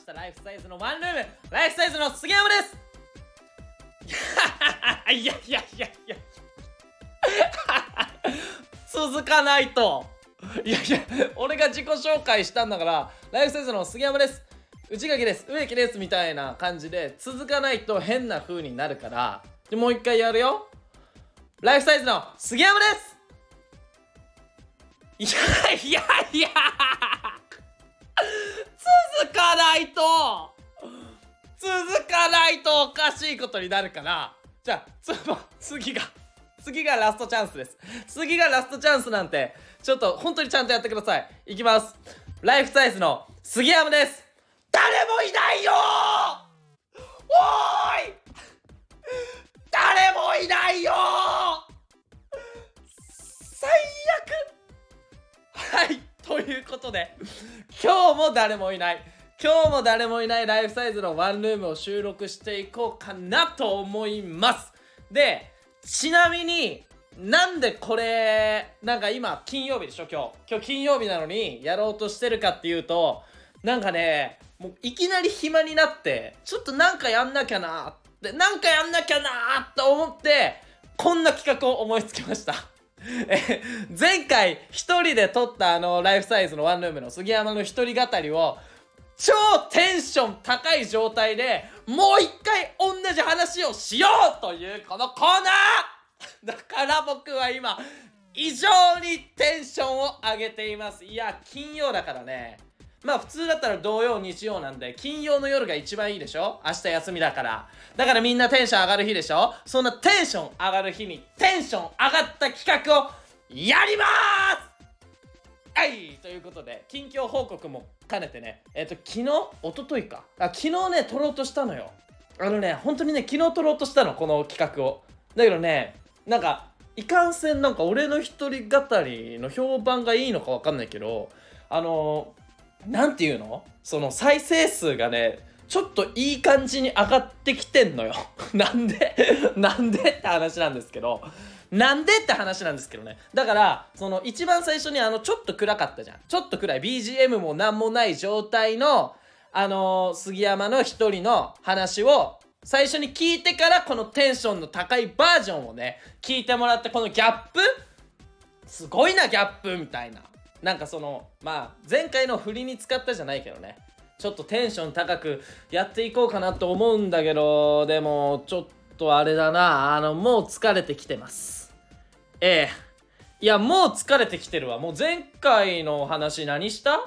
したライフサイズのワンルームライフサイズの杉山です。いやいやいやいや。続かないと。いやいや俺が自己紹介したんだからライフサイズの杉山です。内垣です。植木です。みたいな感じで続かないと変な風になるからでもう一回やるよ。ライフサイズの杉山です。いやいやいや。続かないと。続かないとおかしいことになるから。じゃあつ次が次がラストチャンスです。次がラストチャンスなんてちょっと本当にちゃんとやってください。いきます。ライフサイズの杉山です。誰もいないよ。おーい。誰もいないよ。ことで。今日も誰もいない。今日も誰もいないライフサイズのワンルームを収録していこうかなと思います。でちなみになんでこれなんか今金曜日でしょ今日。今日金曜日なのにやろうとしてるかっていうとなんかねもういきなり暇になってちょっとなんかやんなきゃなってなんかやんなきゃなと思ってこんな企画を思いつきました。え前回1人で撮ったあのライフサイズのワンルームの杉山の一人語りを超テンション高い状態でもう一回同じ話をしようというこのコーナー! だから僕は今異常にテンションを上げています。いや金曜だからね。まあ普通だったら土曜日曜なんで金曜の夜が一番いいでしょ？明日休みだから。だからみんなテンション上がる日でしょ？そんなテンション上がる日にテンション上がった企画をやりまーす！はいということで近況報告も兼ねてね。えっ、と昨日？一昨日か。あ昨日ね撮ろうとしたのよ。あのね本当にね昨日撮ろうとしたのこの企画を。だけどねなんかいかんせんなんか俺の一人語りの評判がいいのかわかんないけどあのなんていうの？その再生数がねちょっといい感じに上がってきてんのよ。なんで？なんでって話なんですけど。なんでって話なんですけどね。だからその一番最初にあのちょっと暗かったじゃん。ちょっと暗い。BGM も何もない状態のあのー杉山の一人の話を最初に聞いてからこのテンションの高いバージョンをね聞いてもらってこのギャップ？すごいなギャップみたいな。なんかそのまあ前回の振りに使ったじゃないけどね。ちょっとテンション高くやっていこうかなと思うんだけどでもちょっとあれだな。あのもう疲れてきてます。ええ。いやもう疲れてきてるわ。もう前回の話何した？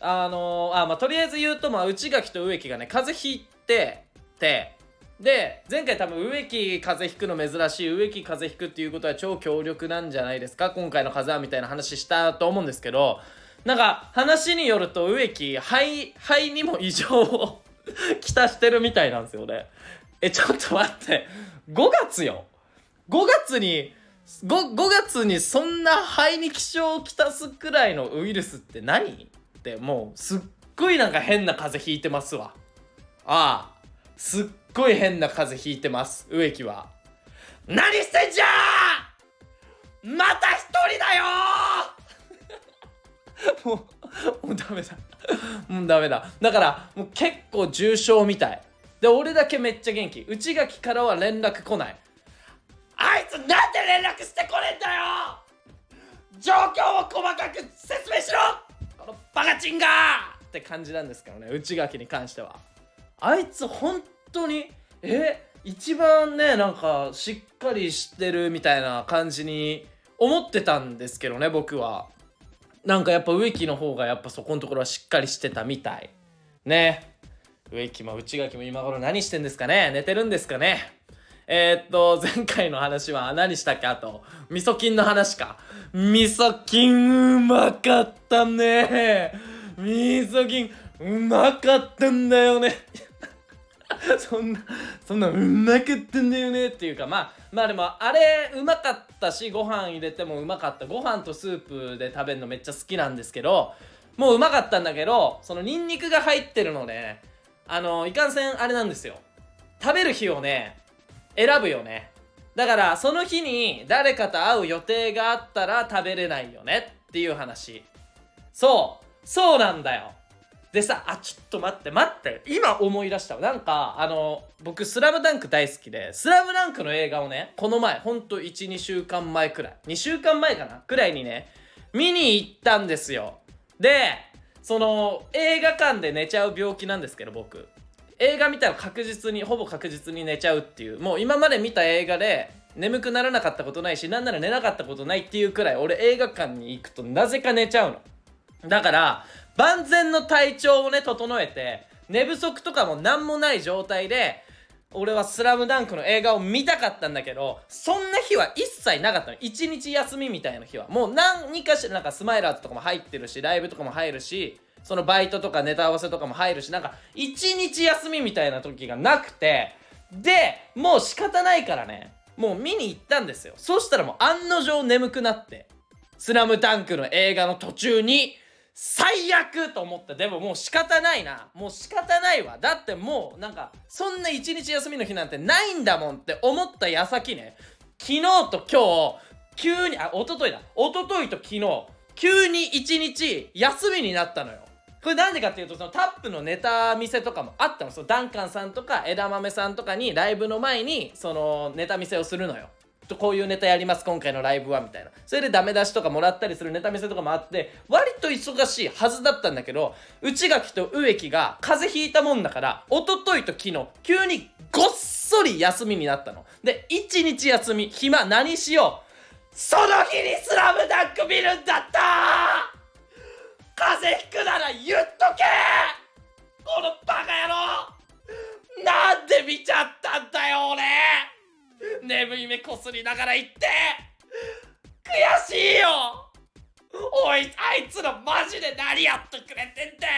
あのあまあとりあえず言うとまあ内垣と植木がね風邪ひいててで前回多分植木風邪ひくの珍しい植木風邪ひくっていうことは超強力なんじゃないですか？今回の風邪はみたいな話したと思うんですけどなんか話によると植木肺肺にも異常を きたしてるみたいなんですよね。えちょっと待って。5月よ。5月に 5, 5月にそんな肺に気象をきたすくらいのウイルスって何ってもうすっごいなんか変な風邪ひいてますわ。ああすっごい変な風邪ひいてます。植木は。何してんじゃまた一人だよ もうもうダメだ。もうダメだ。だからもう結構重症みたい。で俺だけめっちゃ元気。内垣からは連絡来ない。あいつなんで連絡してこれんだよ状況を細かく説明しろ！このバカチンがって感じなんですからね。内垣に関しては。あいつ本当にえ一番ねなんかしっかりしてるみたいな感じに思ってたんですけどね僕は。なんかやっぱ植木の方がやっぱそこのところはしっかりしてたみたい。ね。植木も内垣も今頃何してんですかね。寝てるんですかね。えー、っと、前回の話は何したっけ？あと、味噌菌の話か。味噌菌うまかったね。味噌菌うまかったんだよね。そんな、そんなうまかったんだよねっていうか、まあ、まあでも、あれうまかったし、ご飯入れてもうまかった。ご飯とスープで食べるのめっちゃ好きなんですけど、もううまかったんだけど、そのニンニクが入ってるので、あの、いかんせんあれなんですよ。食べる日をね、選ぶよねだからその日に誰かと会う予定があったら食べれないよねっていう話そうそうなんだよでさあちょっと待って待って。今思い出したなんかあの僕「スラムダンク大好きで「スラムダンクの映画をねこの前ほんと12週間前くらい。2週間前かな？くらいにね見に行ったんですよ。でその映画館で寝ちゃう病気なんですけど僕。映画見たら確実にほぼ確実に寝ちゃうっていう。もう今まで見た映画で眠くならなかったことないしなんなら寝なかったことないっていうくらい俺映画館に行くとなぜか寝ちゃうの。だから万全の体調をね整えて寝不足とかも何もない状態で俺は「スラムダンクの映画を見たかったんだけどそんな日は一切なかったの。一日休みみたいな日は。もう何かしらなんかスマイラーズとかも入ってるしライブとかも入るしそのバイトとかネタ合わせとかも入るしなんか一日休みみたいな時がなくてでもう仕方ないからね。もう見に行ったんですよ。そしたらもう案の定眠くなって「スラムダンクの映画の途中に最悪と思ってでももう仕方ないな。もう仕方ないわ。だってもうなんかそんな一日休みの日なんてないんだもんって思った矢先ね。昨日と今日急にあ一昨日だ。一昨日と昨日急に一日休みになったのよ。これなんでかっていうとそのタップのネタ見せとかもあったの。そのダンカンさんとか枝豆さんとかにライブの前にそのネタ見せをするのよ。こういうネタやります今回のライブはみたいな。それでダメ出しとかもらったりするネタ見せとかもあって割と忙しいはずだったんだけど内垣と植木が風邪ひいたもんだから一昨日と昨日急にごっそり休みになったの。で一日休み暇何しよう。その日にスラムダンク見るんだった！風邪ひくなら言っとけ！このバカ野郎！なんで見ちゃったんだよ俺！眠い目こすりながら言って。悔しいよ。おいあいつらマジで何やってくれてんだよ。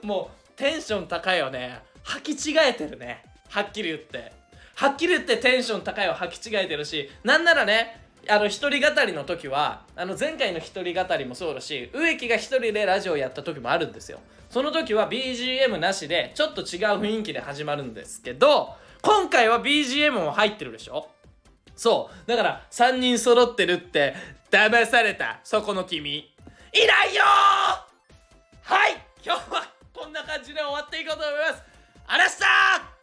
もうテンション高いよね。履き違えてるね。はっきり言って。はっきり言ってテンション高いを履き違えてるしなんならねあの一人語りの時はあの前回の一人語りもそうだし植木が一人でラジオやった時もあるんですよ。その時は BGM なしでちょっと違う雰囲気で始まるんですけど今回は BGM も入ってるでしょ？そう。だから3人揃ってるって騙された。そこの君。いないよはい！今日はこんな感じで終わっていこうと思います。あらした